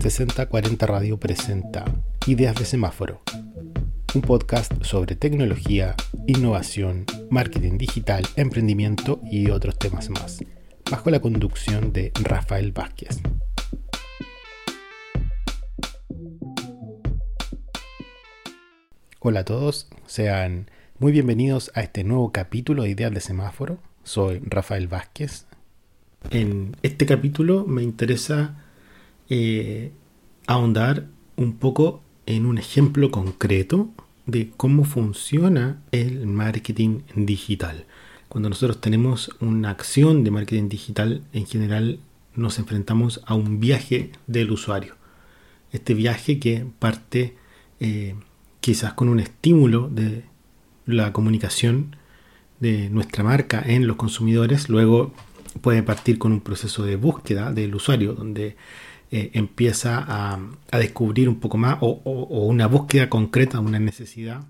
6040 Radio presenta Ideas de Semáforo, un podcast sobre tecnología, innovación, marketing digital, emprendimiento y otros temas más, bajo la conducción de Rafael Vázquez. Hola a todos, sean muy bienvenidos a este nuevo capítulo de Ideas de Semáforo. Soy Rafael Vázquez. En este capítulo me interesa eh, ahondar un poco en un ejemplo concreto de cómo funciona el marketing digital. Cuando nosotros tenemos una acción de marketing digital, en general nos enfrentamos a un viaje del usuario. Este viaje que parte eh, quizás con un estímulo de la comunicación de nuestra marca en los consumidores, luego puede partir con un proceso de búsqueda del usuario, donde eh, empieza a, descubrir un poco más o, una búsqueda concreta, una necesidad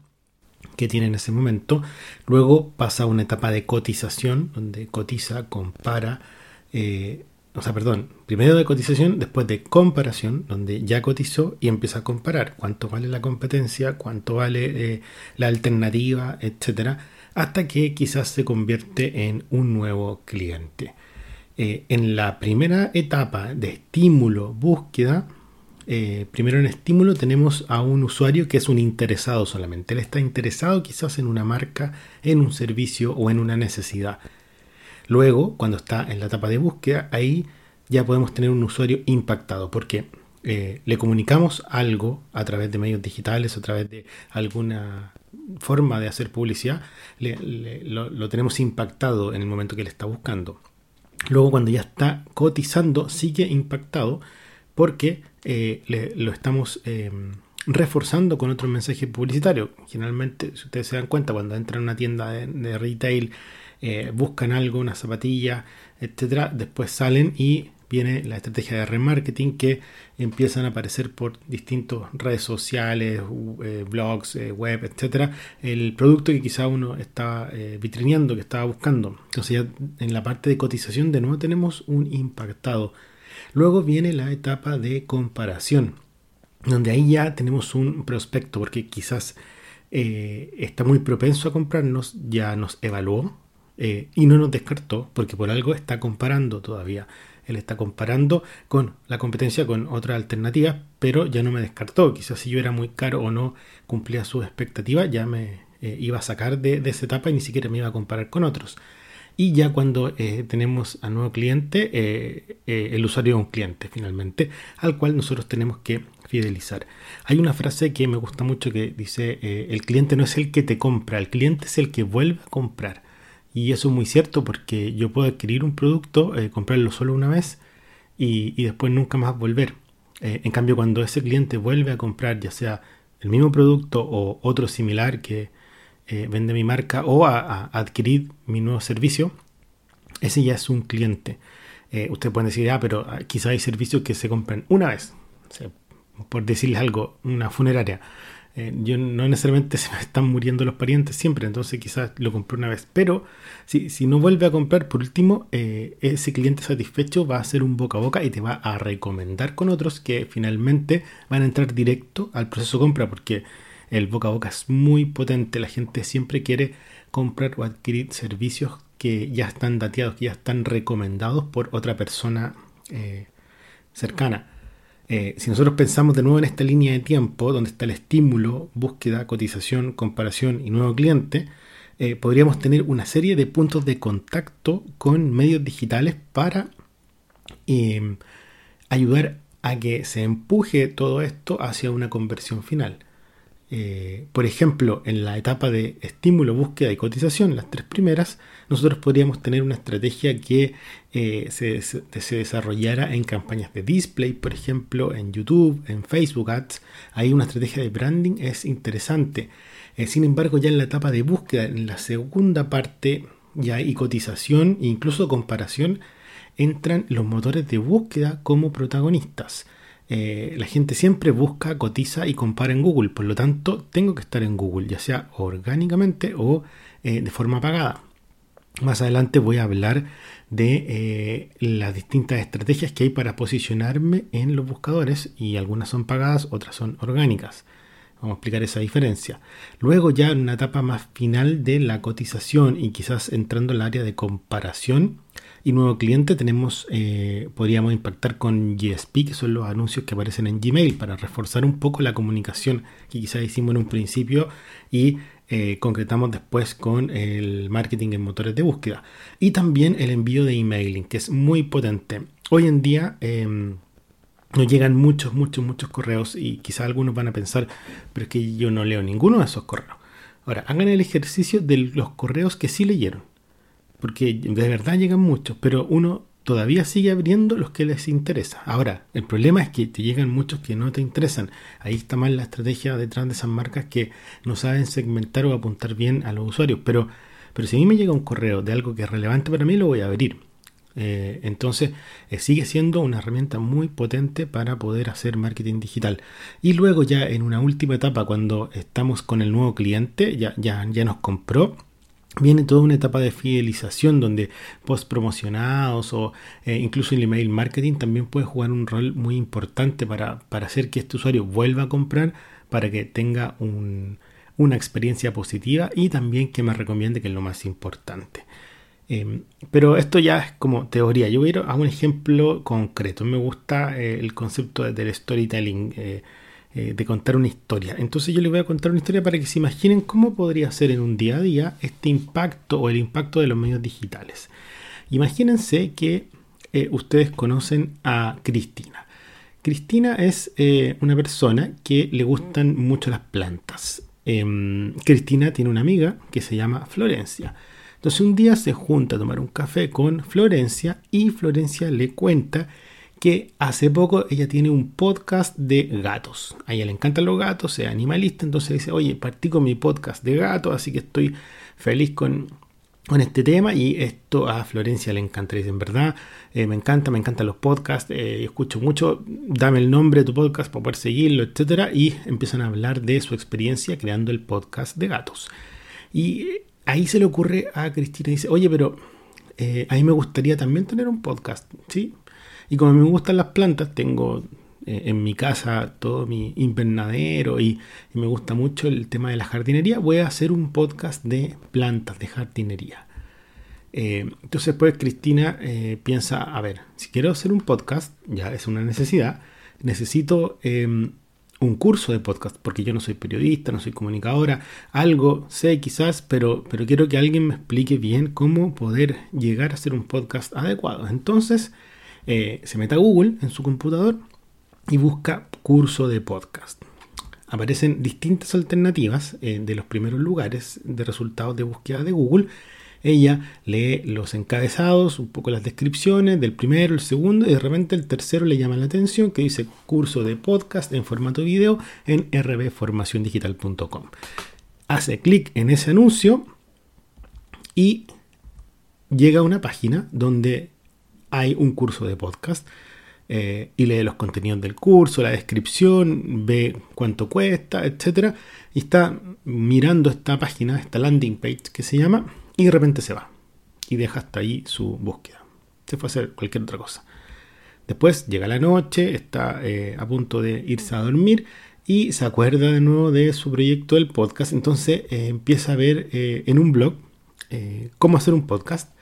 que tiene en ese momento. Luego pasa a una etapa de cotización, donde cotiza, compara, eh, o sea, perdón, primero de cotización, después de comparación, donde ya cotizó y empieza a comparar cuánto vale la competencia, cuánto vale eh, la alternativa, etcétera, hasta que quizás se convierte en un nuevo cliente. Eh, en la primera etapa de estímulo, búsqueda, eh, primero en estímulo tenemos a un usuario que es un interesado solamente. Él está interesado quizás en una marca, en un servicio o en una necesidad. Luego, cuando está en la etapa de búsqueda, ahí ya podemos tener un usuario impactado, porque eh, le comunicamos algo a través de medios digitales, a través de alguna forma de hacer publicidad, lo, tenemos impactado en el momento que le está buscando. Luego, cuando ya está cotizando, sigue impactado porque eh, lo estamos eh, reforzando con otro mensaje publicitario. Generalmente, si ustedes se dan cuenta, cuando entran a una tienda de retail, eh, buscan algo, una zapatilla, etcétera, después salen y viene la estrategia de remarketing que empiezan a aparecer por distintas redes sociales, eh, blogs, eh, web, etcétera, el producto que quizá uno está vitrineando, que estaba buscando. Entonces ya en la parte de cotización de nuevo tenemos un impactado. Luego viene la etapa de comparación, donde ahí ya tenemos un prospecto, porque quizás está muy propenso a comprarnos, ya nos evaluó, eh, y no nos descartó porque por algo está comparando todavía. Él está comparando con la competencia con otras alternativas, pero ya no me descartó. Quizás si yo era muy caro o no cumplía sus expectativas, ya me eh, iba a sacar de, esa etapa y ni siquiera me iba a comparar con otros. Y ya cuando eh, tenemos a nuevo cliente, el usuario es un cliente finalmente, al cual nosotros tenemos que fidelizar. Hay una frase que me gusta mucho que dice, el cliente no es el que te compra, el cliente es el que vuelve a comprar. Y eso es muy cierto porque yo puedo adquirir un producto, eh, comprarlo solo una vez y, después nunca más volver. Eh, en cambio, cuando ese cliente vuelve a comprar ya sea el mismo producto o otro similar que eh, vende mi marca o a, adquirir mi nuevo servicio, ese ya es un cliente. ustedes pueden decir, ah, pero ah, quizá hay servicios que se compran una vez. por decirles algo, una funeraria eh, yo no necesariamente se me están muriendo los parientes siempre, entonces quizás lo compré una vez. Pero si, si no vuelve a comprar, por último, eh, ese cliente satisfecho va a hacer un boca a boca y te va a recomendar con otros que finalmente van a entrar directo al proceso de compra, porque el boca a boca es muy potente. La gente siempre quiere comprar o adquirir servicios que ya están dateados, que ya están recomendados por otra persona eh, cercana. Eh, si nosotros pensamos de nuevo en esta línea de tiempo, donde está el estímulo, búsqueda, cotización, comparación y nuevo cliente, eh, podríamos tener una serie de puntos de contacto con medios digitales para em, ayudar a que se empuje todo esto hacia una conversión final. Eh, por ejemplo, en la etapa de estímulo, búsqueda y cotización, las tres primeras, nosotros podríamos tener una estrategia que eh, se, desarrollara en campañas de display, por ejemplo, en YouTube, en Facebook Ads. Ahí una estrategia de branding es interesante. Eh, sin embargo, ya en la etapa de búsqueda, en la segunda parte, ya y cotización, e incluso comparación, entran los motores de búsqueda como protagonistas. Eh, la gente siempre busca, cotiza y compara en Google. Por lo tanto, tengo que estar en Google, ya sea orgánicamente o eh, de forma pagada. Más adelante voy a hablar de eh, las distintas estrategias que hay para posicionarme en los buscadores y algunas son pagadas, otras son orgánicas. Vamos a explicar esa diferencia. Luego ya en una etapa más final de la cotización y quizás entrando al área de comparación y nuevo cliente tenemos, eh, podríamos impactar con GSP, que son los anuncios que aparecen en Gmail para reforzar un poco la comunicación que quizás hicimos en un principio y eh, concretamos después con el marketing en motores de búsqueda. Y también el envío de emailing, que es muy potente. Hoy en día em, nos llegan muchos, muchos, muchos correos y quizás algunos van a pensar, pero es que yo no leo ninguno de esos correos. Ahora, hagan el ejercicio de los correos que sí leyeron. Porque de verdad llegan muchos, pero uno todavía sigue abriendo los que les interesa. Ahora, el problema es que te llegan muchos que no te interesan. Ahí está mal la estrategia detrás de esas marcas que no saben segmentar o apuntar bien a los usuarios. Pero, pero si a mí me llega un correo de algo que es relevante para mí, lo voy a abrir. Eh, entonces eh, sigue siendo una herramienta muy potente para poder hacer marketing digital. Y luego ya en una última etapa, cuando estamos con el nuevo cliente, ya, ya, ya nos compró Viene toda una etapa de fidelización donde post promocionados o eh, incluso el email marketing también puede jugar un rol muy importante para, hacer que este usuario vuelva a comprar, para que tenga una experiencia positiva y también que me recomiende que es lo más importante. Em, pero esto ya es como teoría. Yo voy a ir a un ejemplo concreto. Me gusta eh, el concepto del storytelling. Eh, de contar una historia. Entonces yo les voy a contar una historia para que se imaginen cómo podría ser en un día a día este impacto o el impacto de los medios digitales. Imagínense que eh, ustedes conocen a Cristina. Cristina es eh, una persona que le gustan mucho las plantas. Em, Cristina tiene una amiga que se llama Florencia. Entonces un día se junta a tomar un café con Florencia y Florencia le cuenta que hace poco ella tiene un podcast de gatos. A ella le encantan los gatos, es animalista, entonces dice, oye, partí con mi podcast de gatos, así que estoy feliz con, con este tema y esto a Florencia le encanta. Dice, en verdad, eh, me encanta, me encantan los podcasts, eh, escucho mucho, dame el nombre de tu podcast para poder seguirlo, etcétera Y empiezan a hablar de su experiencia creando el podcast de gatos. Y ahí se le ocurre a Cristina, dice, oye, pero eh, a mí me gustaría también tener un podcast, ¿sí? Y como me gustan las plantas, tengo eh, en mi casa todo mi invernadero y, me gusta mucho el tema de la jardinería, voy a hacer un podcast de plantas, de jardinería. Eh, entonces pues Cristina eh, piensa, a ver, si quiero hacer un podcast, ya es una necesidad, necesito em, un curso de podcast, porque yo no soy periodista, no soy comunicadora, algo sé quizás, pero, pero quiero que alguien me explique bien cómo poder llegar a hacer un podcast adecuado. Entonces, eh, se mete a Google en su computador y busca curso de podcast. Aparecen distintas alternativas eh, de los primeros lugares de resultados de búsqueda de Google. Ella lee los encabezados, un poco las descripciones del primero, el segundo, y de repente el tercero le llama la atención que dice curso de podcast en formato video en rbformaciondigital.com. Hace clic en ese anuncio y llega a una página donde hay un curso de podcast eh, y lee los contenidos del curso, la descripción, ve cuánto cuesta, etc. Y está mirando esta página, esta landing page que se llama, y de repente se va. Y deja hasta ahí su búsqueda. Se fue a hacer cualquier otra cosa. Después llega la noche, está eh, a punto de irse a dormir y se acuerda de nuevo de su proyecto del podcast. Entonces eh, empieza a ver en un blog cómo hacer un podcast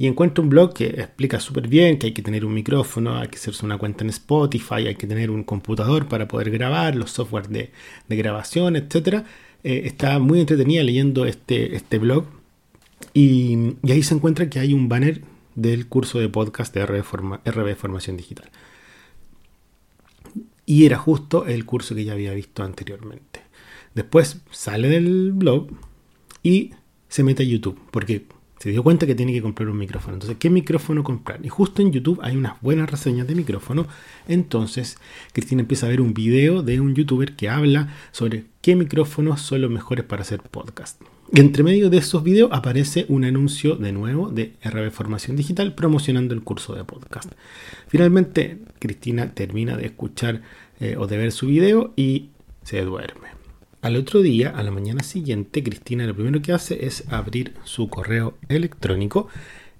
y encuentro un blog que explica súper bien que hay que tener un micrófono, hay que hacerse una cuenta en Spotify, hay que tener un computador para poder grabar, los software de, grabación, etc. Eh, está muy entretenida leyendo este, este blog y, ahí se encuentra que hay un banner del curso de podcast de RB, Formación Digital. Y era justo el curso que ya había visto anteriormente. Después sale del blog y se mete a YouTube, porque se dio cuenta que tiene que comprar un micrófono. Entonces, ¿qué micrófono comprar? Y justo en YouTube hay unas buenas reseñas de micrófono. Entonces, Cristina empieza a ver un video de un youtuber que habla sobre qué micrófonos son los mejores para hacer podcast. Y entre medio de esos videos aparece un anuncio de nuevo de RB Formación Digital promocionando el curso de podcast. Finalmente, Cristina termina de escuchar eh, o de ver su video y se duerme. Al otro día, a la mañana siguiente, Cristina lo primero que hace es abrir su correo electrónico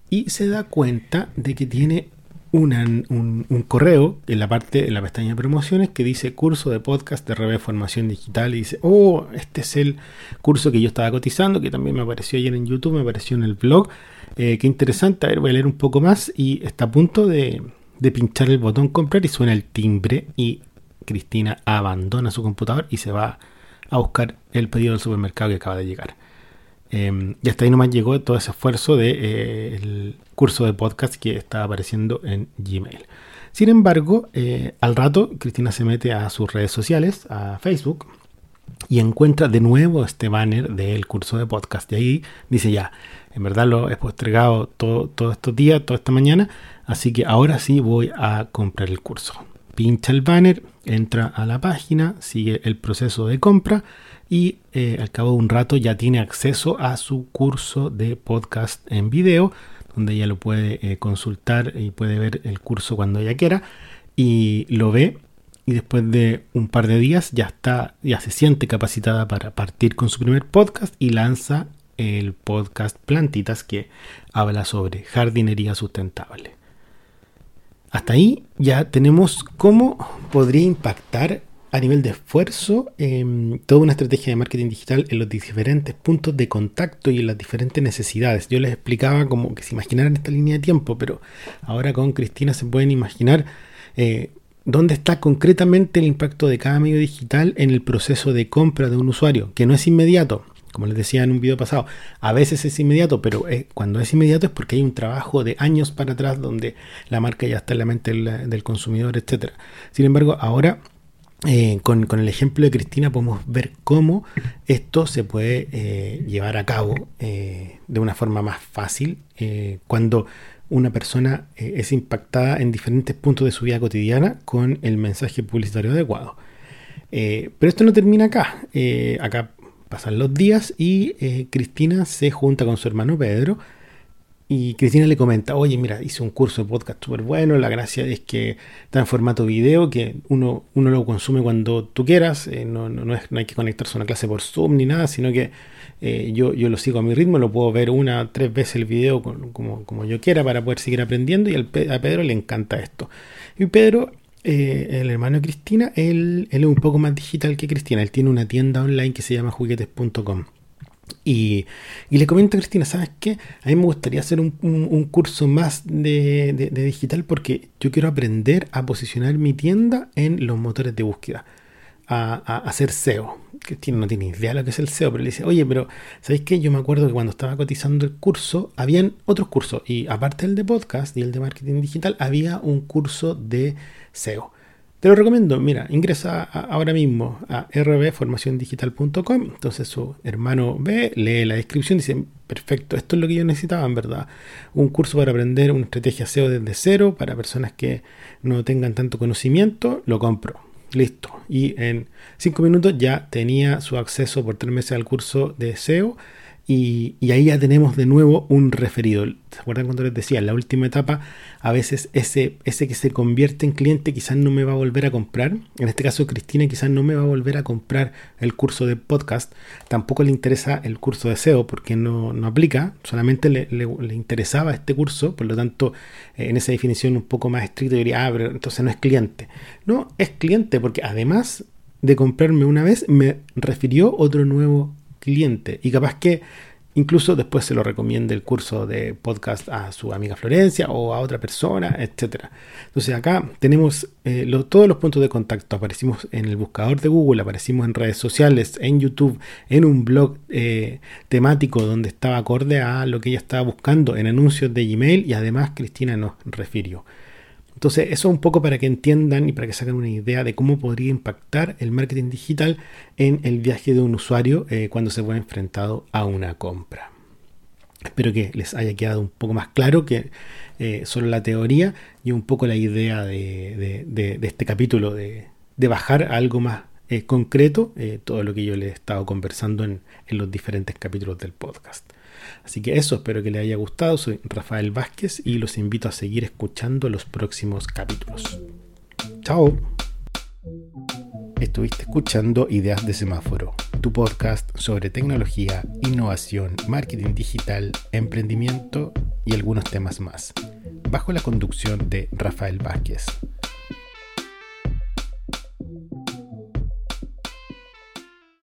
y se da cuenta de que tiene un, correo en la parte, en la pestaña de promociones que dice curso de podcast de Revés Formación Digital y dice, oh, este es el curso que yo estaba cotizando, que también me apareció ayer en YouTube, me apareció en el blog. Eh, qué interesante, a ver, voy a leer un poco más y está a punto de, de pinchar el botón comprar y suena el timbre y Cristina abandona su computador y se va a buscar el pedido del supermercado que acaba de llegar. Em, y hasta ahí nomás llegó todo ese esfuerzo del de, eh, curso de podcast que estaba apareciendo en Gmail. Sin embargo, eh, al rato Cristina se mete a sus redes sociales, a Facebook, y encuentra de nuevo este banner del curso de podcast. Y ahí dice ya, en verdad lo he postergado todo, todos estos días, toda esta mañana, así que ahora sí voy a comprar el curso. Pincha el banner, entra a la página, sigue el proceso de compra y eh, al cabo de un rato ya tiene acceso a su curso de podcast en video, donde ella lo puede eh, consultar y puede ver el curso cuando ella quiera y lo ve y después de un par de días ya está ya se siente capacitada para partir con su primer podcast y lanza el podcast Plantitas que habla sobre jardinería sustentable. Hasta ahí ya tenemos cómo podría impactar a nivel de esfuerzo em, toda una estrategia de marketing digital en los diferentes puntos de contacto y en las diferentes necesidades. Yo les explicaba como que se imaginaran esta línea de tiempo, pero ahora con Cristina se pueden imaginar eh, dónde está concretamente el impacto de cada medio digital en el proceso de compra de un usuario, que no es inmediato. Como les decía en un video pasado, a veces es inmediato, pero eh, cuando es inmediato es porque hay un trabajo de años para atrás donde la marca ya está en la mente del, consumidor, etc. Sin embargo, ahora eh, con, el ejemplo de Cristina podemos ver cómo esto se puede eh, llevar a cabo de una forma más fácil cuando una persona es impactada en diferentes puntos de su vida cotidiana con el mensaje publicitario adecuado. pero esto no termina acá. acá pasan los días y Cristina se junta con su hermano Pedro y Cristina le comenta, oye, mira, hice un curso de podcast súper bueno, la gracia es que está en formato video, que uno, uno lo consume cuando tú quieras, eh, no, no, no, hay que conectarse a una clase por Zoom ni nada, sino que eh, yo, yo lo sigo a mi ritmo, lo puedo ver una, tres veces el video como, como yo quiera para poder seguir aprendiendo y a Pedro le encanta esto. Y Pedro, eh, el hermano de Cristina, él, es un poco más digital que Cristina, él tiene una tienda online que se llama juguetes.com. Y, le comento a Cristina, ¿sabes qué? A mí me gustaría hacer un, curso más de, digital porque yo quiero aprender a posicionar mi tienda en los motores de búsqueda, a, hacer SEO. Cristina no tiene idea de lo que es el SEO, pero le dice, oye, pero ¿sabéis qué? Yo me acuerdo que cuando estaba cotizando el curso, habían otros cursos, y aparte del de podcast y el de marketing digital, había un curso de SEO. Te lo recomiendo, mira, ingresa ahora mismo a rbformaciondigital.com. Entonces su hermano ve, lee la descripción dice, perfecto, esto es lo que yo necesitaba, en verdad. Un curso para aprender una estrategia SEO desde cero para personas que no tengan tanto conocimiento, lo compro. Listo. Y en cinco minutos ya tenía su acceso por tres meses al curso de SEO y, ahí ya tenemos de nuevo un referido. ¿Se acuerdan cuando les decía? En la última etapa, a veces ese, ese que se convierte en cliente quizás no me va a volver a comprar. En este caso, Cristina quizás no me va a volver a comprar el curso de podcast. Tampoco le interesa el curso de SEO porque no, aplica. Solamente le, interesaba este curso. Por lo tanto, eh, en esa definición un poco más estricta, diría, ah, pero entonces no es cliente. No, es cliente porque además de comprarme una vez, me refirió otro nuevo cliente. Y capaz que incluso después se lo recomiende el curso de podcast a su amiga Florencia o a otra persona, etcétera. Entonces acá tenemos eh, todos los puntos de contacto. Aparecimos en el buscador de Google, aparecimos en redes sociales, en YouTube, en un blog eh, temático donde estaba acorde a lo que ella estaba buscando, en anuncios de Gmail y además Cristina nos refirió. Entonces, eso es un poco para que entiendan y para que saquen una idea de cómo podría impactar el marketing digital en el viaje de un usuario eh, cuando se ve enfrentado a una compra. Espero que les haya quedado un poco más claro que eh, solo la teoría y un poco la idea de, este capítulo de, bajar a algo más eh, concreto todo lo que yo les he estado conversando en los diferentes capítulos del podcast. Así que eso, espero que les haya gustado. Soy Rafael Vázquez y los invito a seguir escuchando los próximos capítulos. Chao. Estuviste escuchando Ideas de Semáforo tu podcast sobre tecnología, innovación, marketing digital, emprendimiento y algunos temas más, bajo la conducción de Rafael Vázquez.